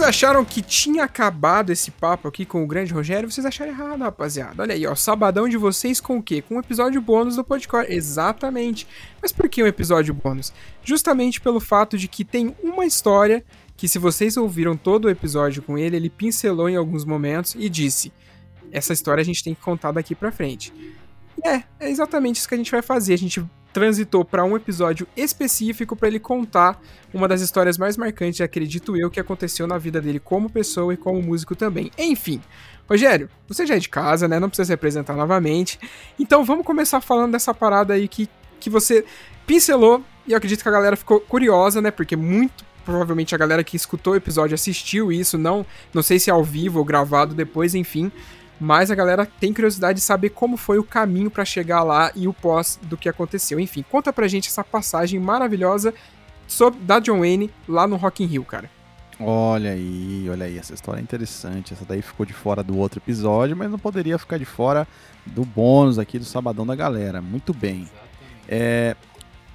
vocês acharam que tinha acabado esse papo aqui com o grande Rogério, vocês acharam errado, rapaziada. Olha aí, ó, sabadão de vocês com o quê? Com um episódio bônus do podcast. Exatamente. Mas por que um episódio bônus? Justamente pelo fato de que tem uma história que se vocês ouviram todo o episódio com ele, ele pincelou em alguns momentos e disse: "Essa história a gente tem que contar daqui para frente". É, é exatamente isso que a gente vai fazer. A gente transitou para um episódio específico para ele contar uma das histórias mais marcantes, acredito eu, que aconteceu na vida dele como pessoa e como músico também. Enfim, Rogério, você já é de casa, né? Não precisa se apresentar novamente. Então vamos começar falando dessa parada aí que, que você pincelou e eu acredito que a galera ficou curiosa, né? Porque muito provavelmente a galera que escutou o episódio assistiu isso, não, não sei se é ao vivo ou gravado depois, enfim mas a galera tem curiosidade de saber como foi o caminho para chegar lá e o pós do que aconteceu. Enfim, conta pra gente essa passagem maravilhosa sobre, da John Wayne lá no Rock in Rio, cara. Olha aí, olha aí, essa história é interessante. Essa daí ficou de fora do outro episódio, mas não poderia ficar de fora do bônus aqui do Sabadão da Galera. Muito bem. É,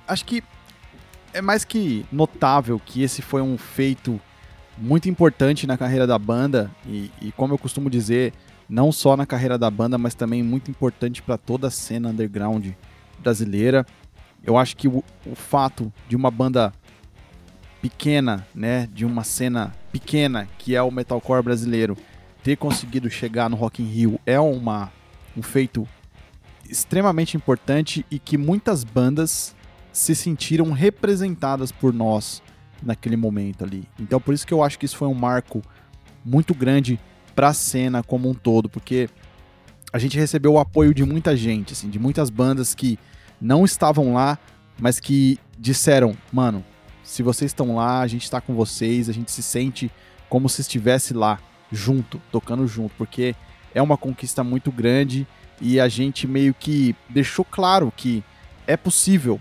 acho que é mais que notável que esse foi um feito muito importante na carreira da banda e, e como eu costumo dizer, não só na carreira da banda, mas também muito importante para toda a cena underground brasileira. Eu acho que o, o, fato de uma banda pequena, né, de uma cena pequena que é o metalcore brasileiro, ter conseguido chegar no Rock in Rio é uma, um feito extremamente importante e que muitas bandas se sentiram representadas por nós naquele momento ali. Então por isso que eu acho que isso foi um marco muito grande para a cena como um todo, porque a gente recebeu o apoio de muita gente, assim, de muitas bandas que não estavam lá, mas que disseram, mano, se vocês estão lá, a gente está com vocês, a gente se sente como se estivesse lá, junto, tocando junto, porque é uma conquista muito grande e a gente meio que deixou claro que é possível,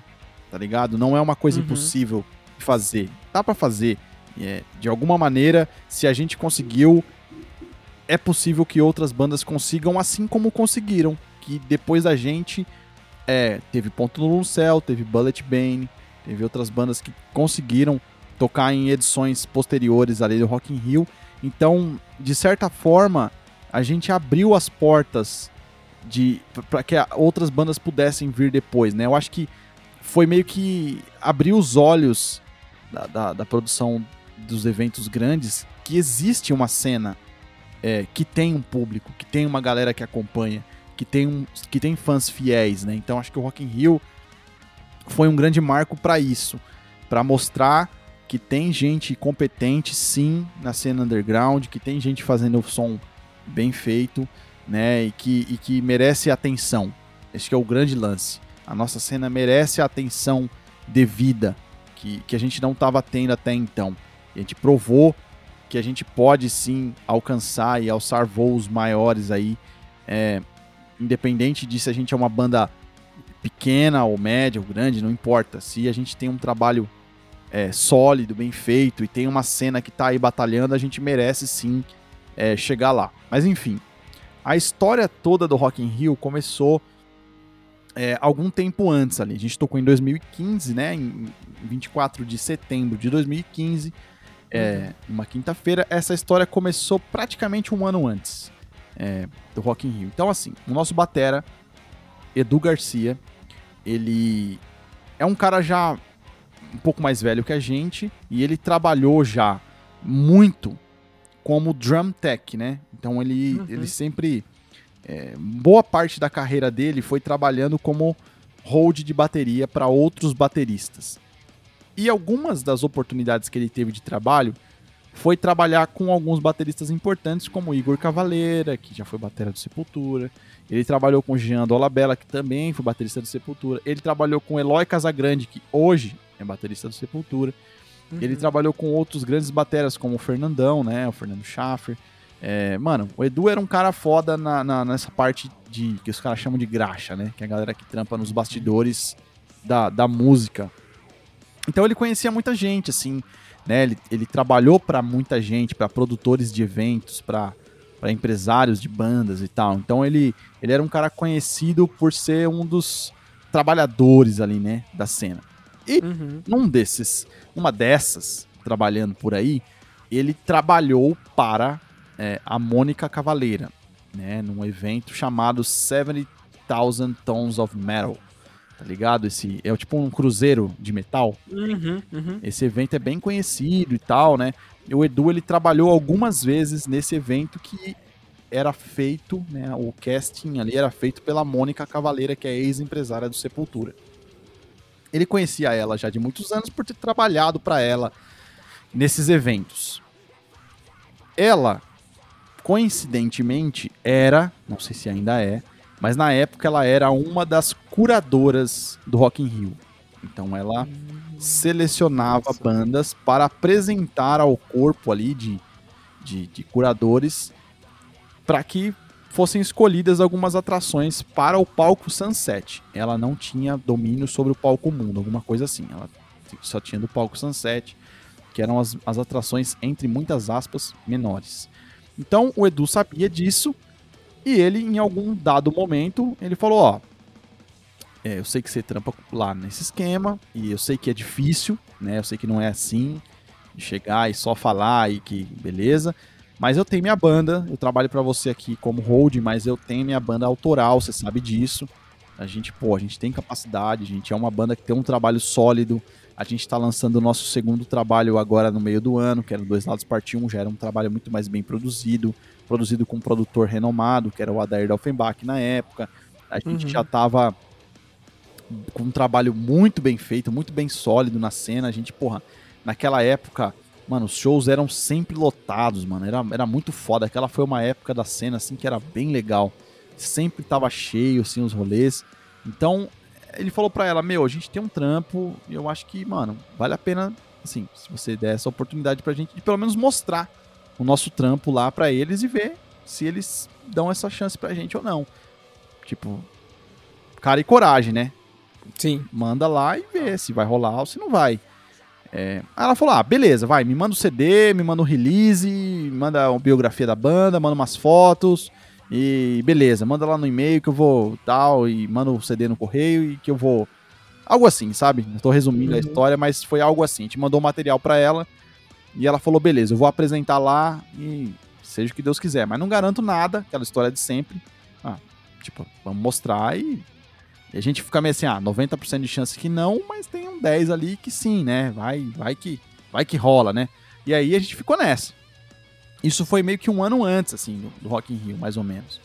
tá ligado? Não é uma coisa uhum. impossível de fazer. Dá para fazer. É, de alguma maneira, se a gente conseguiu, é possível que outras bandas consigam, assim como conseguiram. Que depois da gente é, teve Ponto no Céu, teve Bullet Bane, teve outras bandas que conseguiram tocar em edições posteriores ali do Rock in Rio. Então, de certa forma, a gente abriu as portas de para que outras bandas pudessem vir depois, né? Eu acho que foi meio que abrir os olhos da, da, da produção dos eventos grandes que existe uma cena é, que tem um público, que tem uma galera que acompanha, que tem, um, que tem fãs fiéis, né? Então acho que o Rock in Rio foi um grande marco para isso, para mostrar que tem gente competente sim na cena underground, que tem gente fazendo o som bem feito, né? E que, e que merece atenção. Esse é o grande lance. A nossa cena merece a atenção devida que, que a gente não estava tendo até então. E a gente provou que a gente pode sim alcançar e alçar voos maiores aí, é, independente de se a gente é uma banda pequena ou média ou grande, não importa. Se a gente tem um trabalho é, sólido, bem feito e tem uma cena que está aí batalhando, a gente merece sim é, chegar lá. Mas enfim, a história toda do Rock in Rio começou é, algum tempo antes ali. A gente tocou em 2015, né? Em 24 de setembro de 2015 é, uma quinta-feira. Essa história começou praticamente um ano antes é, do Rock in Rio. Então, assim, o nosso batera, Edu Garcia, ele é um cara já um pouco mais velho que a gente e ele trabalhou já muito como drum tech, né? Então ele, uhum. ele sempre é, boa parte da carreira dele foi trabalhando como hold de bateria para outros bateristas. E algumas das oportunidades que ele teve de trabalho foi trabalhar com alguns bateristas importantes, como Igor Cavaleira, que já foi batera do Sepultura. Ele trabalhou com Jean Dolabella, que também foi baterista do Sepultura. Ele trabalhou com Eloy Casagrande, que hoje é baterista do Sepultura. Uhum. Ele trabalhou com outros grandes bateras, como o Fernandão, né? O Fernando Schaffer. É, mano, o Edu era um cara foda na, na, nessa parte de que os caras chamam de graxa, né? Que é a galera que trampa nos bastidores da, da música então ele conhecia muita gente, assim, né? Ele, ele trabalhou para muita gente, para produtores de eventos, para empresários de bandas e tal. Então ele, ele era um cara conhecido por ser um dos trabalhadores ali, né, da cena. E uhum. num desses, uma dessas, trabalhando por aí, ele trabalhou para é, a Mônica Cavaleira, né, num evento chamado 70,000 Tons of Metal. Tá ligado? Esse é tipo um cruzeiro de metal. Uhum, uhum. Esse evento é bem conhecido e tal, né? E o Edu ele trabalhou algumas vezes nesse evento que era feito, né? O casting ali era feito pela Mônica Cavaleira, que é ex-empresária do Sepultura. Ele conhecia ela já de muitos anos por ter trabalhado para ela nesses eventos. Ela, coincidentemente, era, não sei se ainda é, mas na época ela era uma das curadoras do Rock in Rio. Então ela selecionava Nossa. bandas para apresentar ao corpo ali de, de, de curadores para que fossem escolhidas algumas atrações para o palco Sunset. Ela não tinha domínio sobre o palco Mundo, alguma coisa assim. Ela só tinha do palco Sunset, que eram as, as atrações, entre muitas aspas, menores. Então o Edu sabia disso e ele, em algum dado momento, ele falou: Ó, é, eu sei que você trampa lá nesse esquema e eu sei que é difícil, né? Eu sei que não é assim, de chegar e só falar e que beleza. Mas eu tenho minha banda, eu trabalho para você aqui como hold, mas eu tenho minha banda autoral, você sabe disso. A gente, pô, a gente tem capacidade, a gente é uma banda que tem um trabalho sólido. A gente está lançando o nosso segundo trabalho agora no meio do ano, que era Dois Lados Parte 1, já era um trabalho muito mais bem produzido produzido com um produtor renomado, que era o Adair Delfenbach na época. A gente uhum. já estava com um trabalho muito bem feito, muito bem sólido na cena. A gente, porra, naquela época, mano, os shows eram sempre lotados, mano. Era, era muito foda. Aquela foi uma época da cena, assim, que era bem legal. Sempre tava cheio, assim, os rolês. Então, ele falou pra ela, meu, a gente tem um trampo e eu acho que, mano, vale a pena, assim, se você der essa oportunidade pra gente de pelo menos mostrar o nosso trampo lá para eles e ver se eles dão essa chance pra gente ou não. Tipo, cara e coragem, né? Sim. Manda lá e vê se vai rolar ou se não vai. É... Aí ela falou: ah, beleza, vai, me manda o CD, me manda o release, manda uma biografia da banda, manda umas fotos. E beleza, manda lá no e-mail que eu vou tal, e manda o CD no correio e que eu vou. Algo assim, sabe? Estou resumindo uhum. a história, mas foi algo assim. A gente mandou o material para ela e ela falou: beleza, eu vou apresentar lá e seja o que Deus quiser. Mas não garanto nada, aquela história de sempre. Ah, tipo, vamos mostrar e. E a gente fica meio assim, ah, 90% de chance que não, mas tem um 10 ali que sim, né? Vai, vai que, vai que rola, né? E aí a gente ficou nessa. Isso foi meio que um ano antes, assim, do, do Rock in Rio, mais ou menos.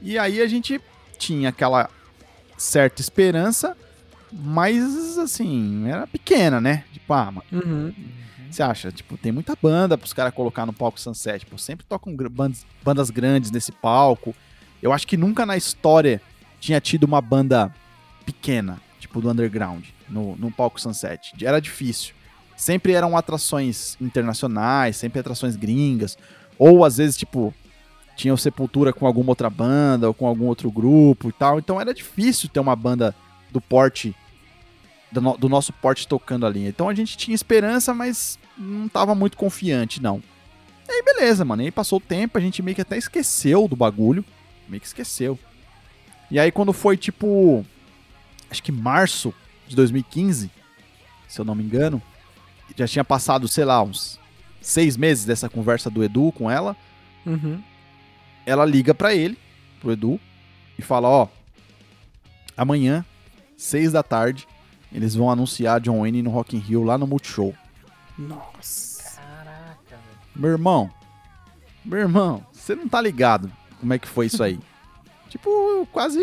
E aí a gente tinha aquela certa esperança, mas assim, era pequena, né? Tipo, ah, mano, uhum. Você acha? Tipo, tem muita banda pros caras colocar no palco Sunset. Tipo, sempre tocam bandas, bandas grandes nesse palco. Eu acho que nunca na história tinha tido uma banda pequena, tipo do underground, no, no palco Sunset. Era difícil. Sempre eram atrações internacionais, sempre atrações gringas. Ou às vezes, tipo, tinha o Sepultura com alguma outra banda ou com algum outro grupo e tal. Então era difícil ter uma banda do porte do, no, do nosso porte tocando ali. Então a gente tinha esperança, mas não tava muito confiante, não. E aí, beleza, mano. E aí passou o tempo, a gente meio que até esqueceu do bagulho. Meio que esqueceu. E aí, quando foi tipo. Acho que março de 2015, se eu não me engano, já tinha passado, sei lá, uns seis meses dessa conversa do Edu com ela. Uhum. Ela liga para ele, pro Edu, e fala: Ó, amanhã, seis da tarde, eles vão anunciar John Wayne no Rock in Rio lá no Multishow. Nossa. Caraca, velho. Meu irmão, meu irmão, você não tá ligado como é que foi isso aí. Tipo, quase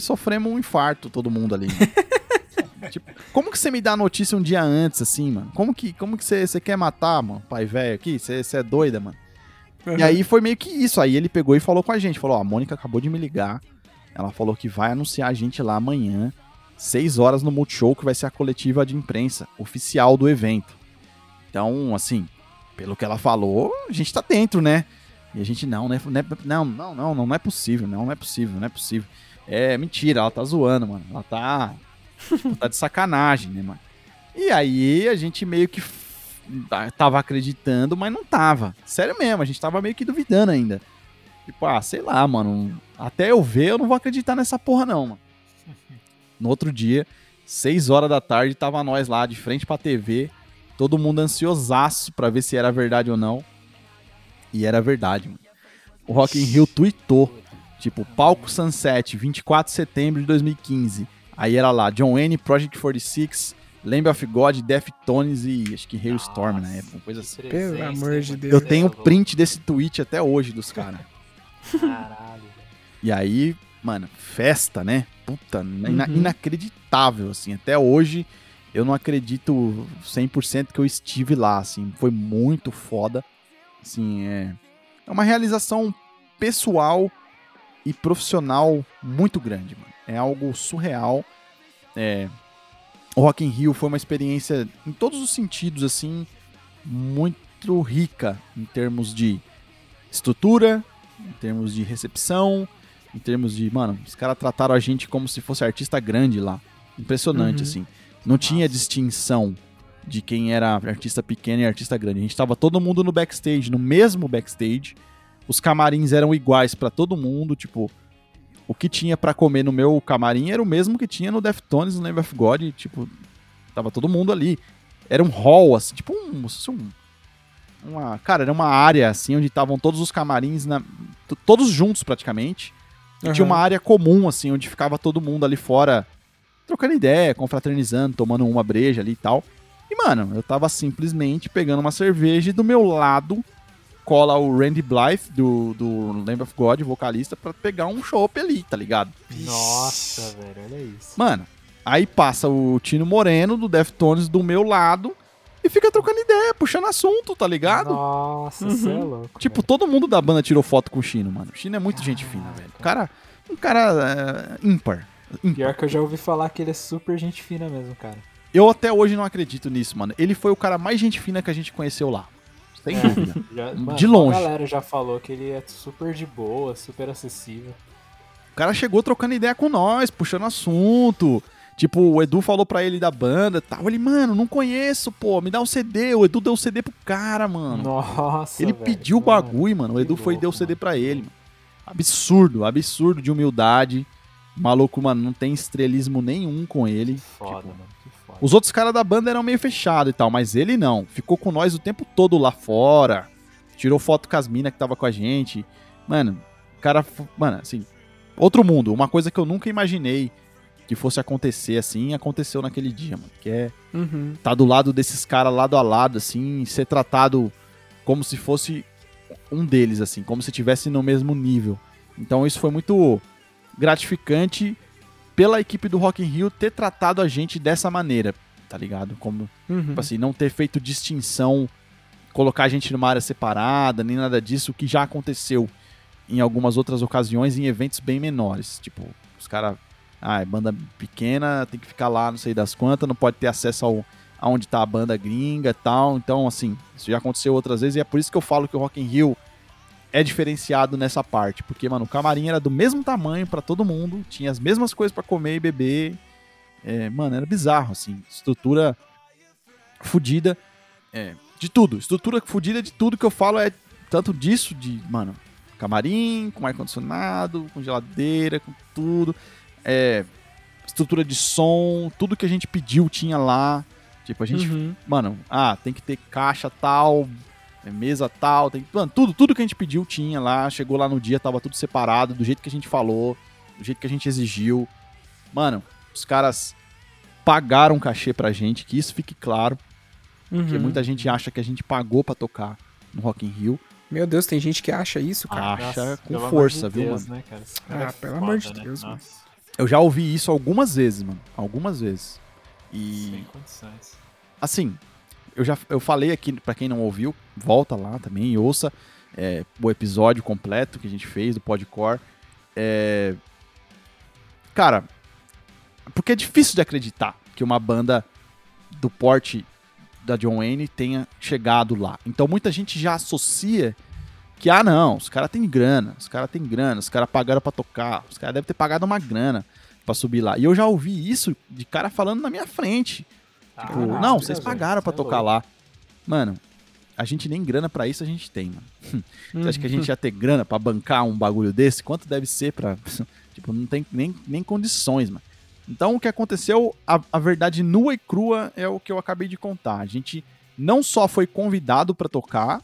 sofremos um infarto todo mundo ali. tipo, como que você me dá a notícia um dia antes, assim, mano? Como que, como que você, você quer matar, mano, pai velho aqui? Você, você é doida, mano? Uhum. E aí foi meio que isso. Aí ele pegou e falou com a gente. Falou, ó, a Mônica acabou de me ligar. Ela falou que vai anunciar a gente lá amanhã. 6 horas no Multishow, que vai ser a coletiva de imprensa oficial do evento. Então, assim, pelo que ela falou, a gente tá dentro, né? E a gente, não, né? Não, não, não, não, não é possível, não, não é possível, não é possível. É mentira, ela tá zoando, mano. Ela tá. tá de sacanagem, né, mano? E aí a gente meio que tava acreditando, mas não tava. Sério mesmo, a gente tava meio que duvidando ainda. Tipo, ah, sei lá, mano. Até eu ver, eu não vou acreditar nessa porra, não, mano. No outro dia, 6 horas da tarde, tava nós lá de frente pra TV, todo mundo ansiosaço pra ver se era verdade ou não. E era verdade, mano. O Rock in Rio tweetou, tipo, palco Sunset, 24 de setembro de 2015. Aí era lá, John Wayne, Project 46, Lamb of God, Deftones e acho que Hailstorm na época, uma coisa assim. Pelo amor de Deus. Eu tenho print desse tweet até hoje dos caras. Caralho. E aí, mano, festa, né? Puta, ina Uhum. inacreditável, assim. Até hoje eu não acredito 100% que eu estive lá, assim. Foi muito foda. Assim, é, é uma realização pessoal e profissional muito grande, mano. É algo surreal. É, o Rock in Rio foi uma experiência em todos os sentidos, assim, muito rica em termos de estrutura, em termos de recepção, em termos de, mano, os caras trataram a gente como se fosse artista grande lá. Impressionante, Uhum. assim. Não tinha distinção de quem era artista pequeno e artista grande. A gente tava todo mundo no backstage, no mesmo backstage. Os camarins eram iguais pra todo mundo, tipo, o que tinha pra comer no meu camarim era o mesmo que tinha no Deftones, no Lamb of God, tipo, tava todo mundo ali. Era um hall, assim, tipo um, um uma, cara, era uma área assim onde estavam todos os camarins na, todos juntos praticamente. E tinha Aham. uma área comum assim onde ficava todo mundo ali fora trocando ideia, confraternizando, tomando uma breja ali e tal. E mano, eu tava simplesmente pegando uma cerveja e do meu lado cola o Randy Blythe do, do Lamb of God, vocalista, pra pegar um chopp ali, tá ligado? Nossa, velho, olha isso. Mano, aí passa o Tino Moreno do Deftones do meu lado e fica trocando ideia, puxando assunto, tá ligado? Nossa, Uhum. você é louco. Tipo, todo mundo da banda tirou foto com o Chino, mano. O Chino é muito gente fina, velho. O cara, um cara é, ímpar. ímpar. Pior que eu já ouvi falar que ele é super gente fina mesmo, cara. Eu até hoje não acredito nisso, mano. Ele foi o cara mais gente fina que a gente conheceu lá. Sem É. dúvida. Já, De longe. A galera já falou que ele é super de boa, super acessível. O cara chegou trocando ideia com nós, puxando assunto. Tipo, o Edu falou pra ele da banda e tal. Ele, mano, não conheço, pô, me dá um CD. O Edu deu o CD pro cara, mano. Nossa, ele velho, pediu o mano. bagulho, mano. O Edu foi e deu o CD mano. pra ele, mano. Absurdo, absurdo de humildade. O maluco, mano, não tem estrelismo nenhum com ele. Foda, Tipo, mano. Os outros caras da banda eram meio fechados e tal, mas ele não. Ficou com nós o tempo todo lá fora. Tirou foto com as minas que tava com a gente. Mano, o cara. Mano, assim. Outro mundo. Uma coisa que eu nunca imaginei que fosse acontecer assim, aconteceu naquele dia, mano. Que é Uhum. tá do lado desses caras lado a lado, assim, ser tratado como se fosse um deles, assim, como se estivesse no mesmo nível. Então isso foi muito gratificante pela equipe do Rock in Rio ter tratado a gente dessa maneira, tá ligado? Como, Uhum. tipo assim, não ter feito distinção, colocar a gente numa área separada, nem nada disso, que já aconteceu em algumas outras ocasiões em eventos bem menores. Tipo, os caras, ah, é banda pequena, tem que ficar lá, não sei das quantas, não pode ter acesso ao aonde tá a banda gringa e tal. Então, assim, isso já aconteceu outras vezes e é por isso que eu falo que o Rock in Rio é diferenciado nessa parte, porque, mano, o camarim era do mesmo tamanho pra todo mundo, tinha as mesmas coisas pra comer e beber. É, mano, era bizarro, assim, estrutura fodida. É, de tudo, estrutura fodida de tudo que eu falo é tanto disso, de, mano, camarim, com ar-condicionado, com geladeira, com tudo. É, estrutura de som, tudo que a gente pediu tinha lá. Tipo, a gente, Uhum. mano, ah, tem que ter caixa tal, mesa tal, tem, mano, tudo, tudo que a gente pediu tinha lá. Chegou lá no dia, tava tudo separado, do jeito que a gente falou, do jeito que a gente exigiu. Mano, os caras pagaram um cachê pra gente, que isso fique claro, porque Uhum. muita gente acha que a gente pagou pra tocar no Rock in Rio. Meu Deus, tem gente que acha isso, cara. Acha Nossa, com força, de viu, Deus, mano? Né, cara? Ah, cara é pelo foda, amor de né? Deus, mano. Eu já ouvi isso algumas vezes, mano. Algumas vezes. E Sem condições. assim, eu já eu falei aqui pra quem não ouviu, volta lá também e ouça é, o episódio completo que a gente fez do Podcore. É, cara, porque é difícil de acreditar que uma banda do porte da John Wayne tenha chegado lá. Então muita gente já associa que, ah não, os caras têm grana, os caras têm grana, os caras pagaram pra tocar, os caras devem ter pagado uma grana pra subir lá. E eu já ouvi isso de cara falando na minha frente. Tipo, Caraca, não, vocês pagaram é tocar lá. Mano, a gente nem grana pra isso a gente tem, mano. Você acha que a Uhum. gente ia ter grana pra bancar um bagulho desse? Quanto deve ser pra. tipo, não tem nem, nem condições, mano. Então o que aconteceu, a, a verdade nua e crua é o que eu acabei de contar. A gente não só foi convidado pra tocar,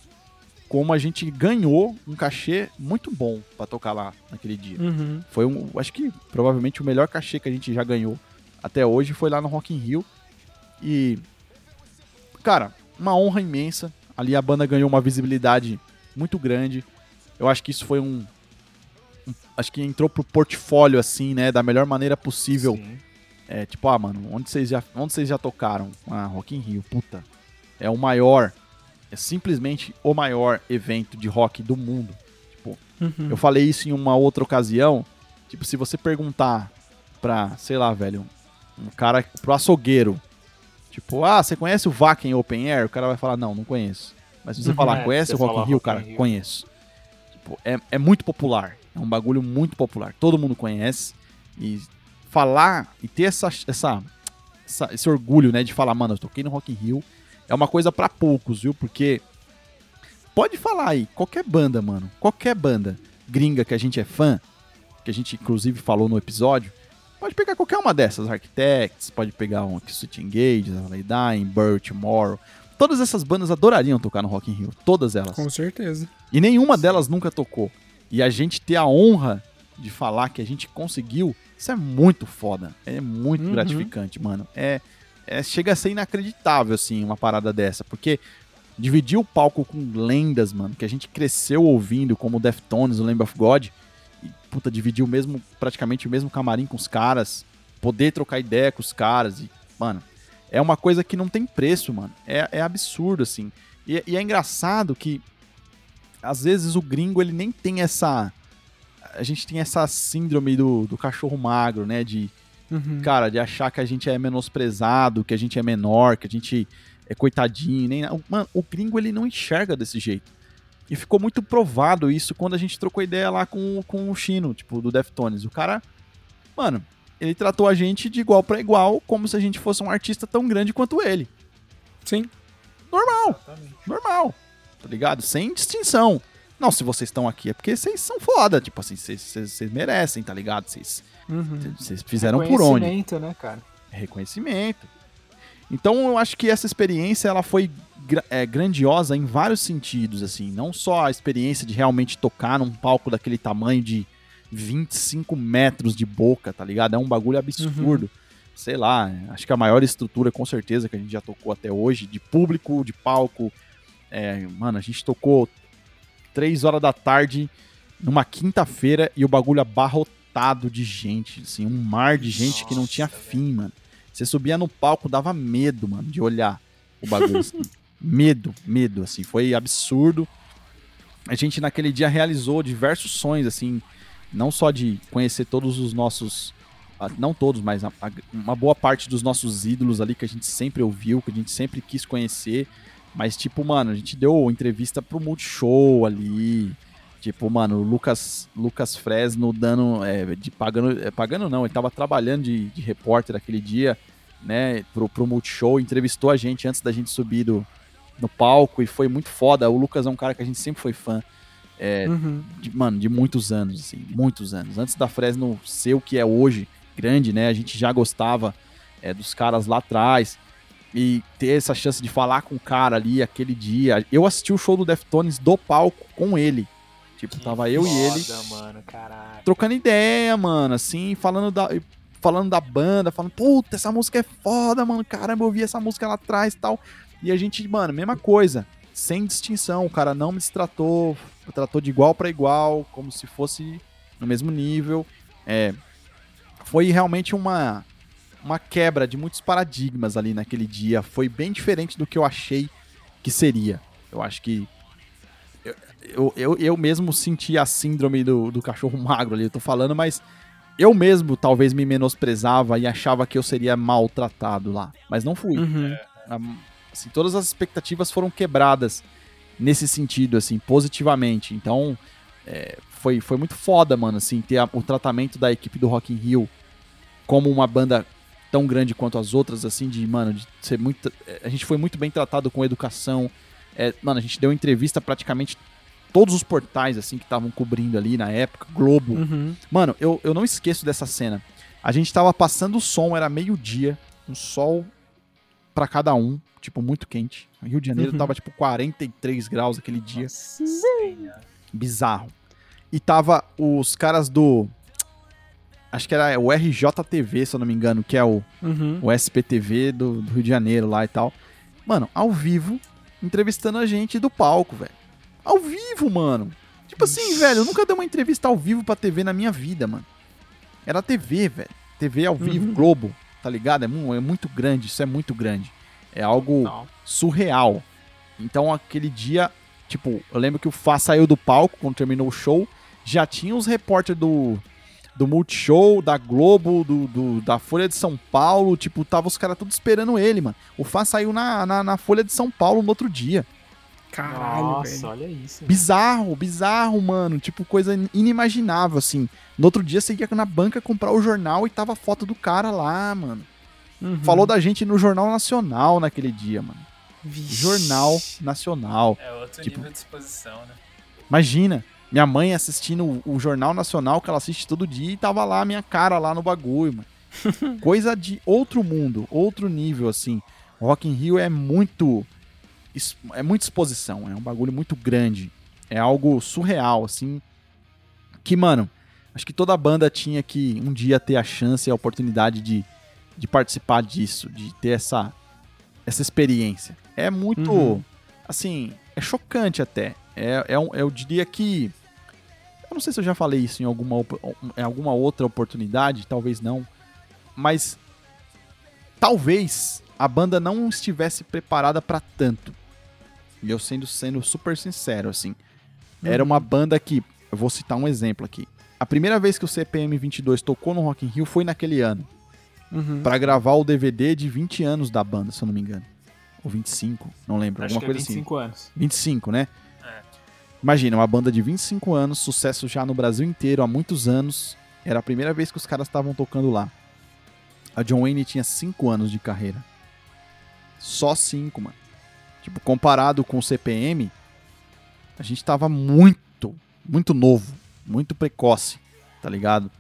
como a gente ganhou um cachê muito bom pra tocar lá naquele dia. Uhum. Foi um, acho que provavelmente o melhor cachê que a gente já ganhou até hoje foi lá no Rock in Rio. E cara, uma honra imensa. Ali a banda ganhou uma visibilidade muito grande. Eu acho que isso foi um, um- acho que entrou pro portfólio assim, né, da melhor maneira possível. Sim. É, tipo, ah, mano, onde vocês já, onde vocês já tocaram? Ah, Rock in Rio, puta. É o maior, é simplesmente o maior evento de rock do mundo. Uhum. Eu falei isso em uma outra ocasião. Tipo, se você perguntar pra, sei lá, velho, um cara pro açougueiro, tipo, ah, você conhece o Wacken Open Air? O cara vai falar, não, não conheço. Mas se você Uhum. falar, É, conhece o Rock in Rio, cara, Rio. conheço. Tipo, é, é muito popular. É um bagulho muito popular. Todo mundo conhece. E falar e ter essa, essa, essa- esse orgulho, né, de falar, mano, eu toquei no Rock in Rio, é uma coisa pra poucos, viu? Porque pode falar aí, qualquer banda, mano, qualquer banda gringa que a gente é fã, que a gente inclusive falou no episódio, pode pegar qualquer uma dessas, Architects, pode pegar um Kissut Engage, Dying, Bird, Tomorrow. Todas essas bandas adorariam tocar no Rock in Rio, todas elas. Com certeza. E nenhuma delas nunca tocou. E a gente ter a honra de falar que a gente conseguiu, isso é muito foda. É muito Uhum. gratificante, mano. É, é- chega a ser inacreditável, assim, uma parada dessa. Porque dividir o palco com lendas, mano, que a gente cresceu ouvindo, como o Deftones, o Lamb of God, puta, dividir o mesmo, praticamente o mesmo camarim com os caras, poder trocar ideia com os caras, e, mano, é uma coisa que não tem preço, mano. É, é absurdo, assim. E, e é engraçado que às vezes o gringo ele nem tem essa. A gente tem essa síndrome do, do cachorro magro, né? De, Uhum. cara, de achar que a gente é menosprezado, que a gente é menor, que a gente é coitadinho. Nem, mano, o gringo ele não enxerga desse jeito. E ficou muito provado isso quando a gente trocou ideia lá com, com o Chino, tipo, do Deftones. O cara, mano, ele tratou a gente de igual pra igual, como se a gente fosse um artista tão grande quanto ele. Sim. Normal Exatamente. normal, tá ligado? Sem distinção. Não, se vocês estão aqui é porque vocês são foda, tipo assim, vocês- merecem, tá ligado? Vocês Uhum. vocês fizeram por onde? Reconhecimento, né, cara? Reconhecimento. Então eu acho que essa experiência ela foi é, grandiosa em vários sentidos, assim, não só a experiência de realmente tocar num palco daquele tamanho de 25 metros de boca, tá ligado? É um bagulho absurdo. Sei lá, acho que a maior estrutura com certeza que a gente já tocou até hoje, de público, de palco. É, mano, a gente tocou 3 horas da tarde numa quinta-feira e o bagulho abarrotado de gente, assim, um mar de gente que não tinha Nossa, fim, mano. Você subia no palco, dava medo, mano, de olhar o bagulho. assim. medo, medo, assim, foi absurdo. A gente naquele dia realizou diversos sonhos, assim, não só de conhecer todos os nossos, ah, não todos, mas uma boa parte dos nossos ídolos ali que a gente sempre ouviu, que a gente sempre quis conhecer, mas tipo, mano, a gente deu entrevista pro Multishow ali, tipo, mano, o Lucas, Lucas Fresno dando, é, de, pagando, é, pagando não, ele tava trabalhando de, de repórter aquele dia, né, pro, pro Multishow, entrevistou a gente antes da gente subir do, no palco e foi muito foda. O Lucas é um cara que a gente sempre foi fã, é, Uhum. de, mano, de muitos anos, assim, muitos anos. Antes da Fresno ser o que é hoje, grande, né, a gente já gostava é, dos caras lá atrás e ter essa chance de falar com o cara ali aquele dia. Eu assisti o show do Deftones do palco com ele. Tipo, tava eu e ele Foda, mano, trocando ideia, mano, assim, falando da, falando da banda, falando, puta, essa música é foda, mano, caramba, eu ouvi essa música lá atrás e tal. E a gente, mano, mesma coisa, sem distinção, o cara não me tratou, tratou de igual pra igual, como se fosse no mesmo nível. É, foi realmente uma, uma quebra de muitos paradigmas ali naquele dia, foi bem diferente do que eu achei que seria. Eu acho que eu, eu, eu mesmo senti a síndrome do, do cachorro magro ali, eu tô falando, mas eu mesmo talvez me menosprezava e achava que eu seria maltratado lá. Mas não fui. Uhum. A- Assim, todas as expectativas foram quebradas nesse sentido, assim, positivamente. Então, é, foi, foi muito foda, mano, assim, ter a- o tratamento da equipe do Rock in Rio como uma banda tão grande quanto as outras, assim, de, mano, de ser muito... A gente foi muito bem tratado com educação. É, mano, a gente deu entrevista praticamente todos os portais, assim, que estavam cobrindo ali na época, Globo, Uhum. Mano, eu, eu não esqueço dessa cena. A gente tava passando o som, era meio-dia, um sol pra cada um. tipo, muito quente. Rio de Janeiro Uhum. tava, tipo, 43 graus aquele dia. Nossa. Bizarro. E tava os caras do. Acho que era o RJTV, se eu não me engano, que é o, Uhum. o SPTV do, do Rio de Janeiro lá e tal. Mano, ao vivo, entrevistando a gente do palco, velho. Ao vivo, mano. Tipo assim, velho, eu nunca dei uma entrevista ao vivo pra TV na minha vida, mano. Era TV, velho. TV ao vivo, Uhum. Globo, tá ligado? É, é muito grande, isso é muito grande. É algo Não. surreal. Então aquele dia, tipo, eu lembro que o Fá saiu do palco quando terminou o show, já tinha os repórteres do, do Multishow, da Globo, do, do- da Folha de São Paulo, tipo, tava os caras tudo esperando ele, mano. O Fá saiu na, na, na Folha de São Paulo no outro dia. Caralho, Nossa, velho. olha isso. Bizarro, bizarro, mano. Tipo, coisa in- inimaginável, assim. No outro dia você ia na banca comprar o jornal e tava a foto do cara lá, mano. Uhum. Falou da gente no Jornal Nacional naquele dia, mano. Vixe. Jornal Nacional. É outro Tipo- nível de exposição, né? Imagina, minha mãe assistindo o, Jornal Nacional, que ela assiste todo dia, e tava lá a minha cara lá no bagulho, mano. Coisa de outro mundo, outro nível, assim. O Rock in Rio é muito... É muita exposição, é um bagulho muito grande. É algo surreal, assim. Que, mano, acho que toda banda tinha que um dia ter a chance e a oportunidade de, de participar disso, de ter essa, essa experiência. É muito, Uhum. assim, é chocante até. É, é um- eu diria que. Eu não sei se eu já falei isso em alguma, em alguma outra oportunidade, talvez não. Mas talvez a banda não estivesse preparada pra tanto. E eu sendo, sendo super sincero, assim. Era uma banda que. Eu vou citar um exemplo aqui. A primeira vez que o CPM 22 tocou no Rock in Rio foi naquele ano. Uhum. Pra gravar o DVD de 20 anos da banda, se eu não me engano. Ou 25, não lembro. Acho alguma que é coisa assim. 25 anos. 25, né? É. Imagina, uma banda de 25 anos, sucesso já no Brasil inteiro há muitos anos. Era a primeira vez que os caras estavam tocando lá. A John Wayne tinha 5 anos de carreira. Só 5, mano. Tipo, comparado com o CPM, a gente tava muito, muito novo, muito precoce, tá ligado?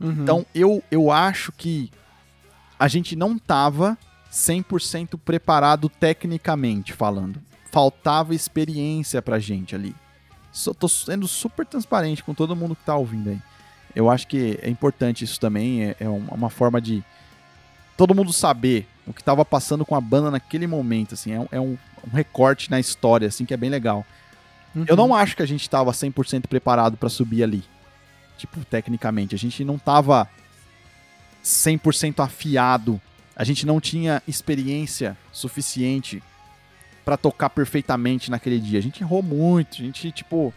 Uhum. Então, eu, eu acho que a gente não tava 100% preparado tecnicamente falando. Faltava experiência pra gente ali. Só tô sendo super transparente com todo mundo que tá ouvindo aí. Eu acho que é importante isso também. É, é uma forma de todo mundo saber o que tava passando com a banda naquele momento. Assim, é um, é um- um recorte na história, assim, que é bem legal. Uhum. Eu não acho que a gente tava 100% preparado pra subir ali. Tipo, tecnicamente. A gente não tava 100% afiado. A gente não tinha experiência suficiente pra tocar perfeitamente naquele dia. A gente errou muito. A gente, tipo.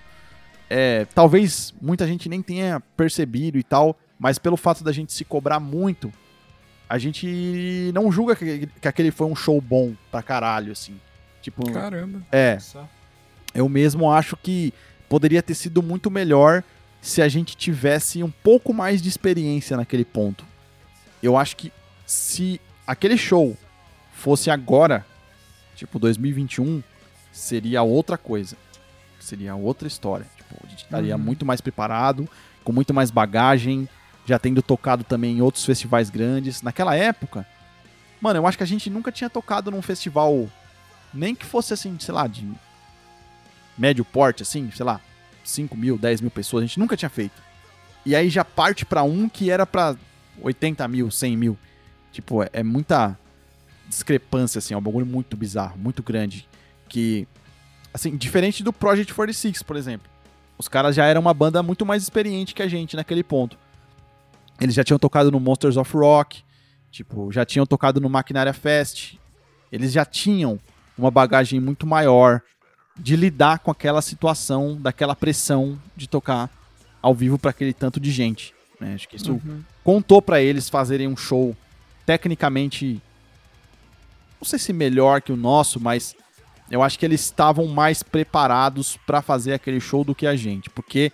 é, talvez muita gente nem tenha percebido e tal. Mas pelo fato da gente se cobrar muito, a gente não julga que, que aquele foi um show bom pra caralho, assim. Tipo, Caramba. é. Eu mesmo acho que poderia ter sido muito melhor se a gente tivesse um pouco mais de experiência naquele ponto. Eu acho que se aquele show fosse agora, tipo 2021, seria outra coisa. Seria outra história. Tipo, a gente estaria Uhum. muito mais preparado, com muito mais bagagem, já tendo tocado também em outros festivais grandes. Naquela época, mano, eu acho que a gente nunca tinha tocado num festival, nem que fosse assim, sei lá, de médio porte, assim, sei lá, 5 mil, 10 mil pessoas, a gente nunca tinha feito. E aí já parte pra um que era pra 80 mil, 100 mil. Tipo, é, é muita discrepância, assim, é um bagulho muito bizarro, muito grande. Que, assim, diferente do Project 46, por exemplo. Os caras já eram uma banda muito mais experiente que a gente naquele ponto. Eles já tinham tocado no Monsters of Rock, tipo, já tinham tocado no Maquinária Fest. Eles já tinham uma bagagem muito maior de lidar com aquela situação, daquela pressão de tocar ao vivo para aquele tanto de gente. né? Acho que isso Uhum. contou para eles fazerem um show tecnicamente, não sei se melhor que o nosso, mas eu acho que eles estavam mais preparados para fazer aquele show do que a gente, porque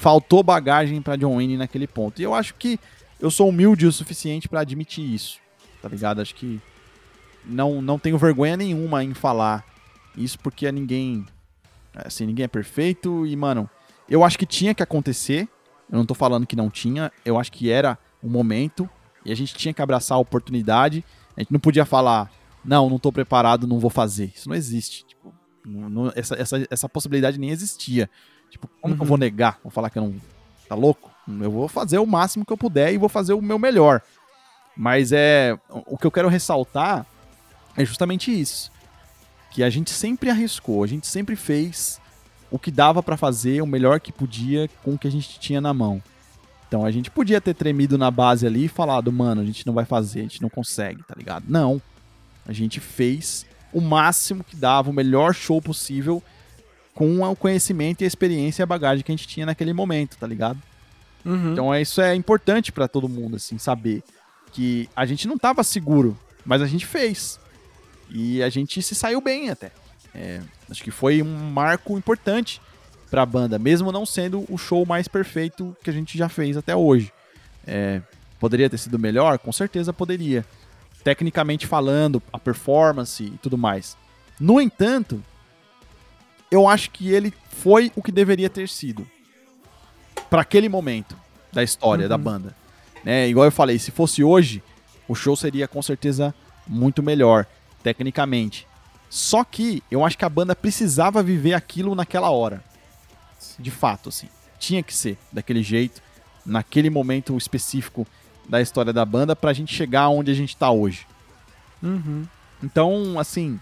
faltou bagagem para John Wayne naquele ponto. E eu acho que eu sou humilde o suficiente para admitir isso, tá ligado? Acho que não, não tenho vergonha nenhuma em falar isso porque ninguém, assim, ninguém é perfeito e, mano, eu acho que tinha que acontecer. Eu não tô falando que não tinha, eu acho que era o momento e a gente tinha que abraçar a oportunidade. A gente não podia falar, não, não tô preparado, não vou fazer. Isso não existe. Tipo, não- não- essa, essa, essa possibilidade nem existia. Tipo, como que eu vou negar? Vou falar que eu não. Tá louco? Eu vou fazer o máximo que eu puder e vou fazer o meu melhor. Mas é. O que eu quero ressaltar é justamente isso. Que a gente sempre arriscou, a gente sempre fez o que dava pra fazer, o melhor que podia com o que a gente tinha na mão. Então a gente podia ter tremido na base ali e falado, mano, a gente não vai fazer, a gente não consegue, tá ligado? Não. A gente fez o máximo que dava, o melhor show possível com o conhecimento e a experiência e a bagagem que a gente tinha naquele momento, tá ligado? Uhum. Então é, isso é importante pra todo mundo, assim, saber que a gente não tava seguro, mas a gente fez. E a gente se saiu bem até. É, acho que foi um marco importante pra banda, mesmo não sendo o show mais perfeito que a gente já fez até hoje. É, poderia ter sido melhor? Com certeza poderia. Tecnicamente falando, a performance e tudo mais. No entanto, eu acho que ele foi o que deveria ter sido para aquele momento da história da banda. Né? Igual eu falei, se fosse hoje, o show seria com certeza muito melhor, tecnicamente. Só que eu acho que a banda precisava viver aquilo naquela hora. De fato, assim. Tinha que ser daquele jeito, naquele momento específico da história da banda, pra gente chegar onde a gente tá hoje. Uhum. Então, assim,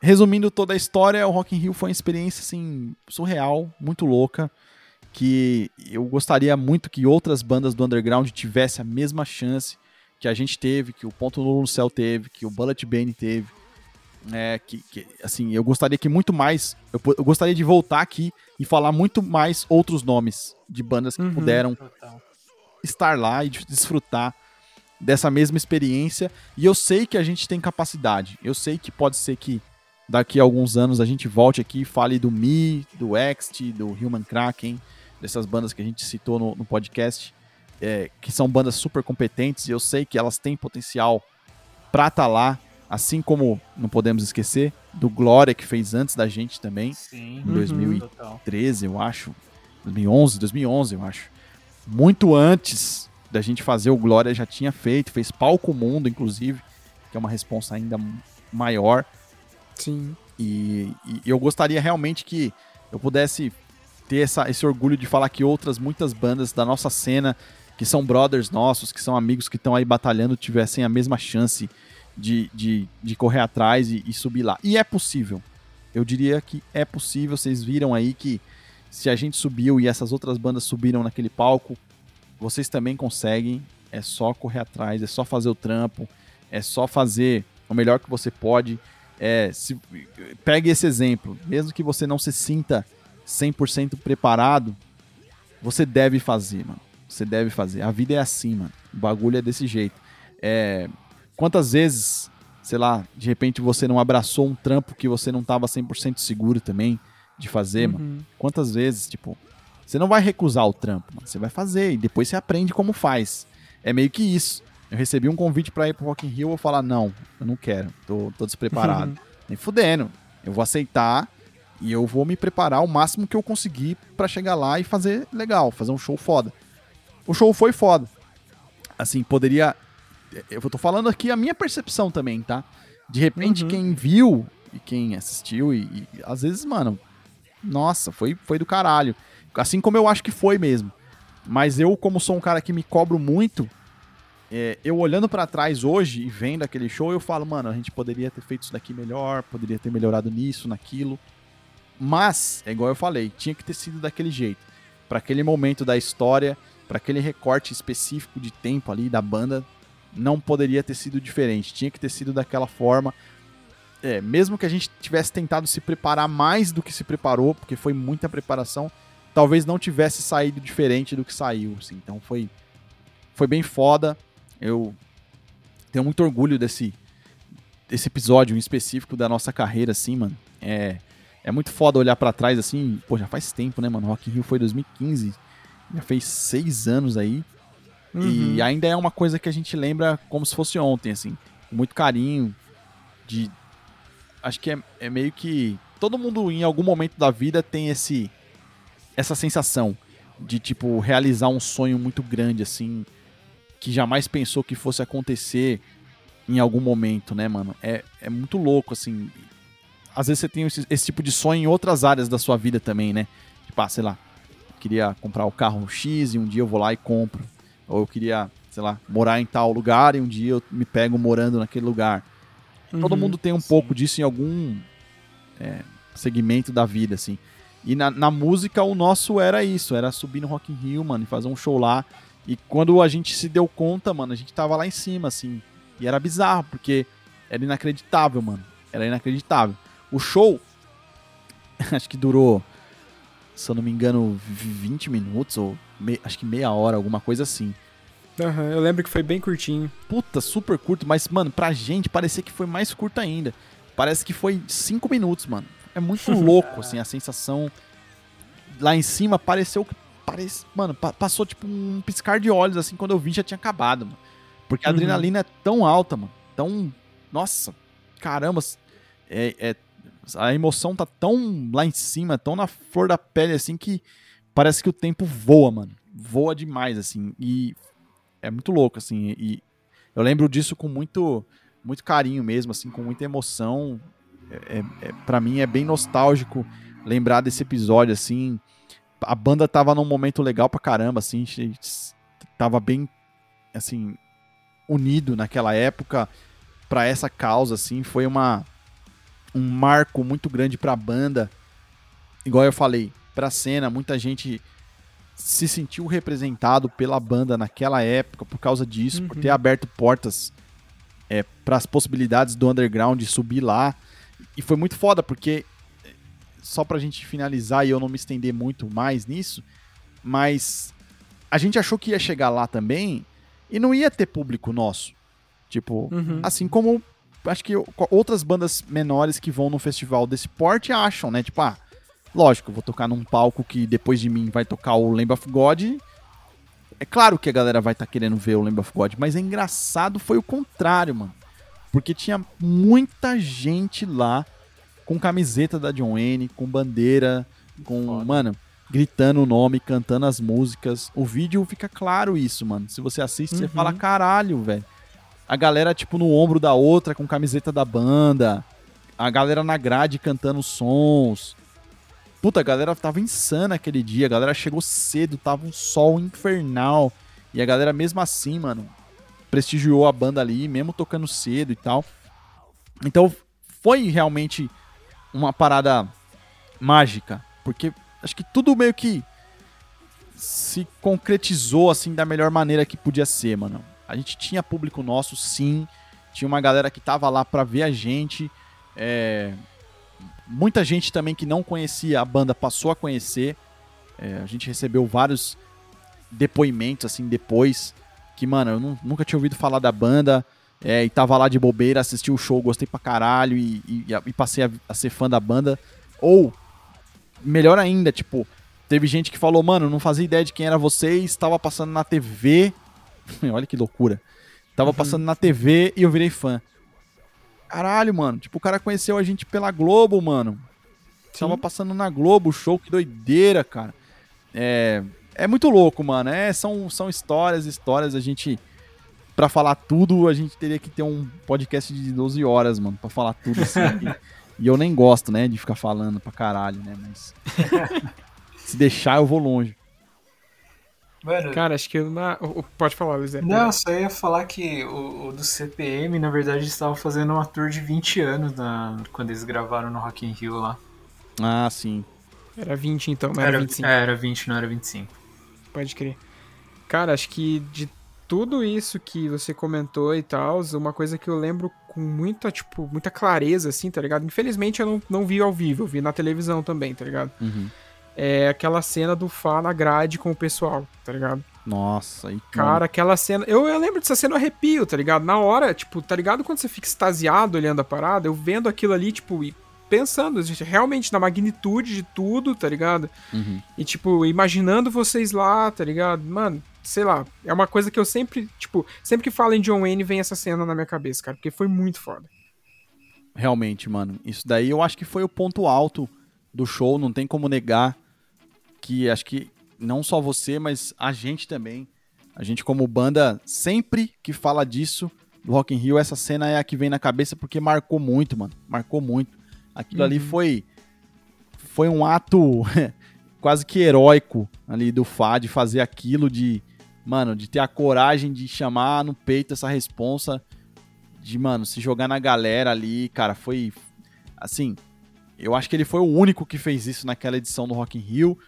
resumindo toda a história, o Rock in Rio foi uma experiência assim surreal, muito louca, que eu gostaria muito que outras bandas do underground tivessem a mesma chance que a gente teve, que o Ponto Nulo no Céu teve, que o Bullet Bane teve. É, que, que, assim, eu gostaria que muito mais. Eu, eu gostaria de voltar aqui e falar muito mais outros nomes de bandas que Uhum. puderam Total. estar lá e de- desfrutar dessa mesma experiência. E eu sei que a gente tem capacidade. Eu sei que pode ser que daqui a alguns anos a gente volte aqui e fale do Mi, do Ext, do Human Kraken, dessas bandas que a gente citou no, no podcast, é, que são bandas super competentes e eu sei que elas têm potencial pra estar lá. Assim como, não podemos esquecer, do Glória, que fez antes da gente também, Sim. em 2000 Total. 2013, eu acho. 2011, 2011, eu acho. Muito antes da gente fazer o Glória já tinha feito, fez Palco Mundo, inclusive, que é uma responsa ainda maior. Sim. E, e eu gostaria realmente que eu pudesse ter essa, esse orgulho de falar que outras, muitas bandas da nossa cena, que são brothers nossos, que são amigos que estão aí batalhando, tivessem a mesma chance de, de, de correr atrás e, e subir lá. E é possível. Eu diria que é possível. Vocês viram aí que se a gente subiu e essas outras bandas subiram naquele palco, vocês também conseguem. É só correr atrás, é só fazer o trampo, é só fazer o melhor que você pode. É, se, pegue esse exemplo. Mesmo que você não se sinta 100% preparado, você deve fazer, mano. Você deve fazer. A vida é assim, mano. O bagulho é desse jeito. É, quantas vezes, sei lá, de repente você não abraçou um trampo que você não tava 100% seguro também de fazer, mano? Uhum. Quantas vezes, tipo, você não vai recusar o trampo, mano. Você vai fazer e depois você aprende como faz. É meio que isso. Eu recebi um convite pra ir pro Rock in Rio, eu vou falar, não, eu não quero, tô, tô despreparado. Nem fudendo. Eu vou aceitar e eu vou me preparar o máximo que eu conseguir pra chegar lá e fazer legal, fazer um show foda. O show foi foda. Assim, poderia. Eu tô falando aqui a minha percepção também, tá? De repente, Uhum. quem viu e quem assistiu, e, e às vezes, mano, nossa, foi, foi do caralho. Assim como eu acho que foi mesmo. Mas eu, como sou um cara que me cobro muito, é, eu olhando pra trás hoje e vendo aquele show, eu falo, mano, a gente poderia ter feito isso daqui melhor, poderia ter melhorado nisso, naquilo. Mas, é igual eu falei, tinha que ter sido daquele jeito. Pra aquele momento da história, pra aquele recorte específico de tempo ali da banda, não poderia ter sido diferente. Tinha que ter sido daquela forma. É, mesmo que a gente tivesse tentado se preparar mais do que se preparou, porque foi muita preparação, talvez não tivesse saído diferente do que saiu. Assim. Então foi, foi bem foda. Eu tenho muito orgulho desse, desse episódio em específico da nossa carreira, assim, mano. É, é muito foda olhar pra trás, assim. Pô, já faz tempo, né, mano? Rock in Rio foi 2015. Já fez seis anos aí. Uhum. E ainda é uma coisa que a gente lembra como se fosse ontem, assim. Com muito carinho. De. Acho que é, é meio que. Todo mundo em algum momento da vida tem esse. Essa sensação de, tipo, realizar um sonho muito grande, assim. Que jamais pensou que fosse acontecer. em algum momento, né, mano? É, é muito louco, assim. Às vezes você tem esse, esse tipo de sonho em outras áreas da sua vida também, né? Tipo, ah, sei lá, queria comprar o carro X e um dia eu vou lá e compro. Ou eu queria, sei lá, morar em tal lugar e um dia eu me pego morando naquele lugar. Todo Uhum, mundo tem um sim. pouco disso em algum é, segmento da vida, assim. E na, na música o nosso era isso, era subir no Rock in Rio, mano, e fazer um show lá. E quando a gente se deu conta, mano, a gente tava lá em cima, assim. E era bizarro, porque era inacreditável, mano. Era inacreditável. O show, acho que durou, se eu não me engano, 20 minutos, ou me- acho que meia hora, alguma coisa assim. Aham, eu lembro que foi bem curtinho. Puta, super curto, mas, mano, pra gente parecia que foi mais curto ainda. Parece que foi 5 minutos, mano. É muito louco, assim, a sensação. Lá em cima pareceu que. Parece, mano, pa- passou tipo um piscar de olhos, assim, quando eu vi já tinha acabado, mano. Porque a Uhum. adrenalina é tão alta, mano. Tão. Nossa, caramba. É, é- a emoção tá tão lá em cima, tão na flor da pele, assim, que parece que o tempo voa, mano. Voa demais, assim. E é muito louco, assim. E eu lembro disso com muito, muito carinho mesmo, assim, com muita emoção. É, é, é, para mim é bem nostálgico lembrar desse episódio, assim. A banda tava num momento legal pra caramba, assim. a gente Tava bem, assim, unido naquela época pra essa causa, assim. Foi uma um marco muito grande pra banda. Igual eu falei, pra cena, muita gente se sentiu representado pela banda naquela época por causa disso, por Uhum. ter aberto portas é, para as possibilidades do underground subir lá. E foi muito foda, porque só pra gente finalizar e eu não me estender muito mais nisso, mas a gente achou que ia chegar lá também e não ia ter público nosso. Tipo, Uhum. assim como acho que outras bandas menores que vão num festival desse porte acham, né? Tipo, ah, lógico, vou tocar num palco que depois de mim vai tocar o Lamb of God. É claro que a galera vai estar querendo ver o Lamb of God, mas é engraçado foi o contrário, mano. Porque tinha muita gente lá com camiseta da John Wayne, com bandeira, com, Foda. mano, gritando o nome, cantando as músicas. O vídeo fica claro isso, mano. Se você assiste, você Uhum. fala, caralho, velho. A galera, tipo, no ombro da outra, com camiseta da banda. A galera na grade cantando sons. Puta, a galera tava insana aquele dia. A galera chegou cedo, tava um sol infernal. E a galera, mesmo assim, mano, prestigiou a banda ali, mesmo tocando cedo e tal. Então, foi realmente uma parada mágica. Porque acho que tudo meio que se concretizou assim da melhor maneira que podia ser, mano. A gente tinha público nosso, sim. Tinha uma galera que tava lá pra ver a gente. É, Muita gente também que não conhecia a banda passou a conhecer. É, a gente recebeu vários depoimentos assim depois. Que, mano, eu nu- nunca tinha ouvido falar da banda. É, e tava lá de bobeira, assisti o show, gostei pra caralho e, e- e passei a, a ser fã da banda. Ou, melhor ainda, tipo, teve gente que falou, mano, não fazia ideia de quem era vocês, tava passando na TV. Olha que loucura. Tava passando na TV e eu virei fã. Caralho, mano. Tipo, o cara conheceu a gente pela Globo, mano. Tava passando na Globo o show, que doideira, cara. É, é muito louco, mano. É, são, são histórias, histórias. A gente, pra falar tudo, a gente teria que ter um podcast de 12 horas, mano, pra falar tudo assim. e, eu nem gosto, né, de ficar falando pra caralho, né, mas... se deixar, eu vou longe. Mano, Cara, acho que eu na... Pode falar, Luiz. é. não, só ia falar que o, o do CPM, na verdade, eles estavam fazendo uma tour de 20 anos na, quando eles gravaram no Rock in Rio lá. Ah, sim. Era 20 então, não era, 25. é, era 20, não era 25. Pode crer. Cara, acho que de tudo isso que você comentou e tal, uma coisa que eu lembro com muita, tipo, muita clareza, assim, tá ligado? Infelizmente eu não, não vi ao vivo, eu vi na televisão também, tá ligado? Uhum. É aquela cena do Fá na grade com o pessoal, tá ligado? Nossa, aí, Cara, aquela cena. Eu, eu lembro dessa cena, eu arrepio, tá ligado? Na hora, tipo, tá ligado quando você fica extasiado olhando a parada? Eu vendo aquilo ali, tipo, e pensando gente, realmente na magnitude de tudo, tá ligado? Uhum. E, tipo, imaginando vocês lá, tá ligado? Mano, sei lá. É uma coisa que eu sempre, tipo, sempre que falo em John Wayne, vem essa cena na minha cabeça, cara, porque foi muito foda. Realmente, mano. Isso daí eu acho que foi o ponto alto do show, não tem como negar que acho que não só você, mas a gente também. A gente como banda, sempre que fala disso, do Rock in Rio, essa cena é a que vem na cabeça porque marcou muito, mano. Marcou muito. Aquilo uhum. ali foi foi um ato quase que heróico ali do Fá de fazer aquilo de, mano, de ter a coragem de chamar no peito essa responsa de, mano, se jogar na galera ali, cara, foi assim, eu acho que ele foi o único que fez isso naquela edição do Rock in Rio.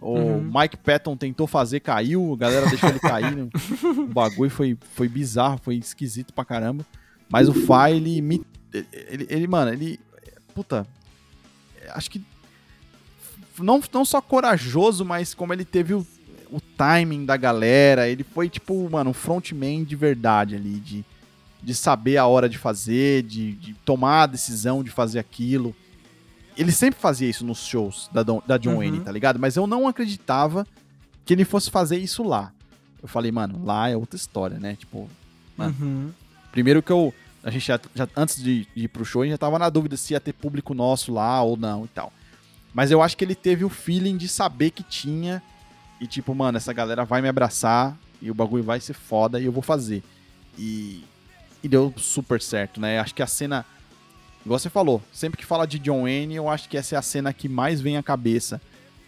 O uhum. Mike Patton tentou fazer, caiu, a galera deixou ele cair. Né? o bagulho foi, foi bizarro, foi esquisito pra caramba. Mas o Fá, ele, ele, ele, mano, ele. Puta. Acho que. Não, não só corajoso, mas como ele teve o, o timing da galera. Ele foi, tipo, mano, um frontman de verdade ali. De, de saber a hora de fazer, de, de tomar a decisão de fazer aquilo ele sempre fazia isso nos shows da, Don, da John uhum. Wayne, tá ligado? Mas eu não acreditava que ele fosse fazer isso lá. Eu falei, mano, lá é outra história, né? Tipo, mano, uhum. primeiro que eu. A gente já, já antes de, de ir pro show, a gente já tava na dúvida se ia ter público nosso lá ou não e tal. Mas eu acho que ele teve o feeling de saber que tinha. E tipo, mano, essa galera vai me abraçar e o bagulho vai ser foda e eu vou fazer. E, e deu super certo, né? Acho que a cena Igual você falou, sempre que fala de John Wayne, eu acho que essa é a cena que mais vem à cabeça.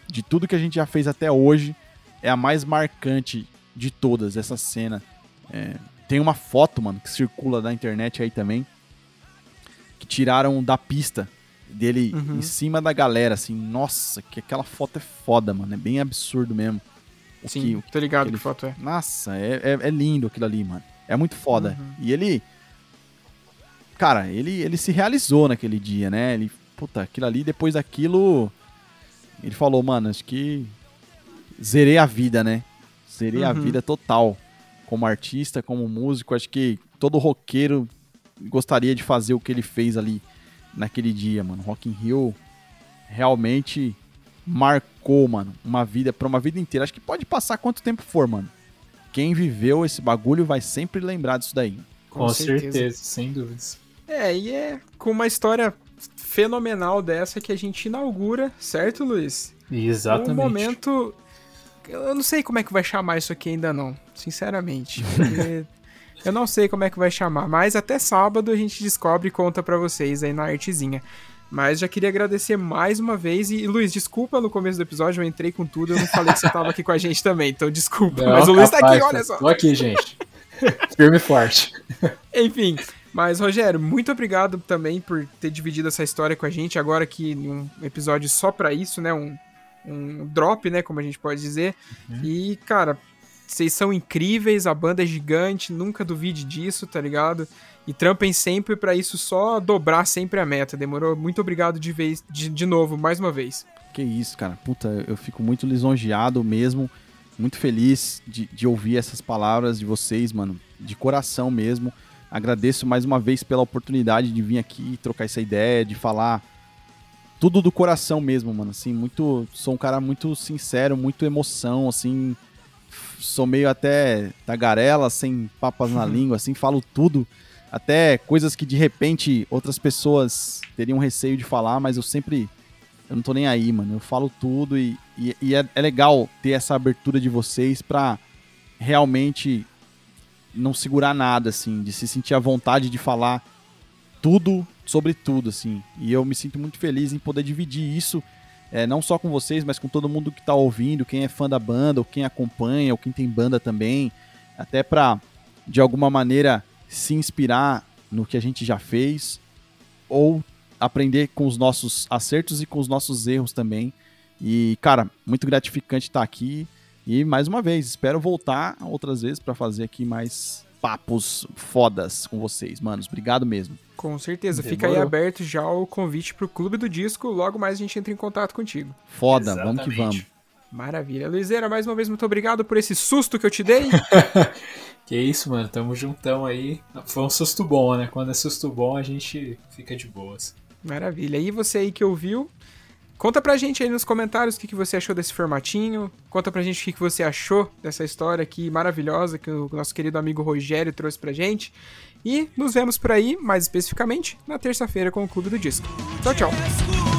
De tudo que a gente já fez até hoje, é a mais marcante de todas, essa cena. É, tem uma foto, mano, que circula na internet aí também, que tiraram da pista dele uhum. em cima da galera, assim. Nossa, que aquela foto é foda, mano. É bem absurdo mesmo. O Sim, que, tô ligado que, foto é. Nossa, é, é, é, lindo aquilo ali, mano. É muito foda. Uhum. E ele cara, ele, ele se realizou naquele dia, né? Ele, puta, aquilo ali, depois daquilo, ele falou, mano, acho que zerei a vida, né? Zerei uhum. a vida total. Como artista, como músico, acho que todo roqueiro gostaria de fazer o que ele fez ali naquele dia, mano. Rock in Rio realmente marcou, mano, uma vida para uma vida inteira. Acho que pode passar quanto tempo for, mano. Quem viveu esse bagulho vai sempre lembrar disso daí. Com, Com certeza. certeza, sem dúvidas. É, e é com uma história fenomenal dessa que a gente inaugura, certo, Luiz? Exatamente. Um momento. Eu não sei como é que vai chamar isso aqui ainda não, sinceramente. eu não sei como é que vai chamar, mas até sábado a gente descobre e conta para vocês aí na artezinha. Mas já queria agradecer mais uma vez. E, Luiz, desculpa no começo do episódio, eu entrei com tudo, eu não falei que você tava aqui com a gente também, então desculpa. Não, mas o Luiz rapaz, tá aqui, olha só. Tô aqui, gente. Firme e forte. Enfim, mas, Rogério, muito obrigado também por ter dividido essa história com a gente. Agora que um episódio só para isso, né? Um, um drop, né? Como a gente pode dizer. Uhum. E, cara, vocês são incríveis, a banda é gigante, nunca duvide disso, tá ligado? E trampem sempre para isso só dobrar sempre a meta. Demorou? Muito obrigado de vez, de, de novo, mais uma vez. Que isso, cara. Puta, eu fico muito lisonjeado mesmo. Muito feliz de, de ouvir essas palavras de vocês, mano. De coração mesmo. Agradeço mais uma vez pela oportunidade de vir aqui trocar essa ideia, de falar tudo do coração mesmo, mano. Assim, muito. Sou um cara muito sincero, muito emoção, assim. Sou meio até tagarela, sem papas na língua, assim, falo tudo. Até coisas que de repente outras pessoas teriam receio de falar, mas eu sempre. Eu não tô nem aí, mano. Eu falo tudo e, e, e é, é legal ter essa abertura de vocês pra realmente não segurar nada, assim, de se sentir à vontade de falar tudo sobre tudo, assim. E eu me sinto muito feliz em poder dividir isso, é, não só com vocês, mas com todo mundo que tá ouvindo, quem é fã da banda, ou quem acompanha, ou quem tem banda também, até pra, de alguma maneira, se inspirar no que a gente já fez, ou aprender com os nossos acertos e com os nossos erros também. E, cara, muito gratificante estar aqui. E mais uma vez, espero voltar outras vezes para fazer aqui mais papos fodas com vocês, manos. Obrigado mesmo. Com certeza. Demorou. Fica aí aberto já o convite pro Clube do Disco. Logo mais a gente entra em contato contigo. Foda, Exatamente. vamos que vamos. Maravilha. Luizeira, mais uma vez, muito obrigado por esse susto que eu te dei. que isso, mano. Tamo juntão aí. Foi um susto bom, né? Quando é susto bom, a gente fica de boas. Maravilha. E você aí que ouviu, Conta pra gente aí nos comentários o que, que você achou desse formatinho. Conta pra gente o que, que você achou dessa história aqui maravilhosa que o nosso querido amigo Rogério trouxe pra gente. E nos vemos por aí, mais especificamente, na terça-feira com o Clube do Disco. Tchau, tchau.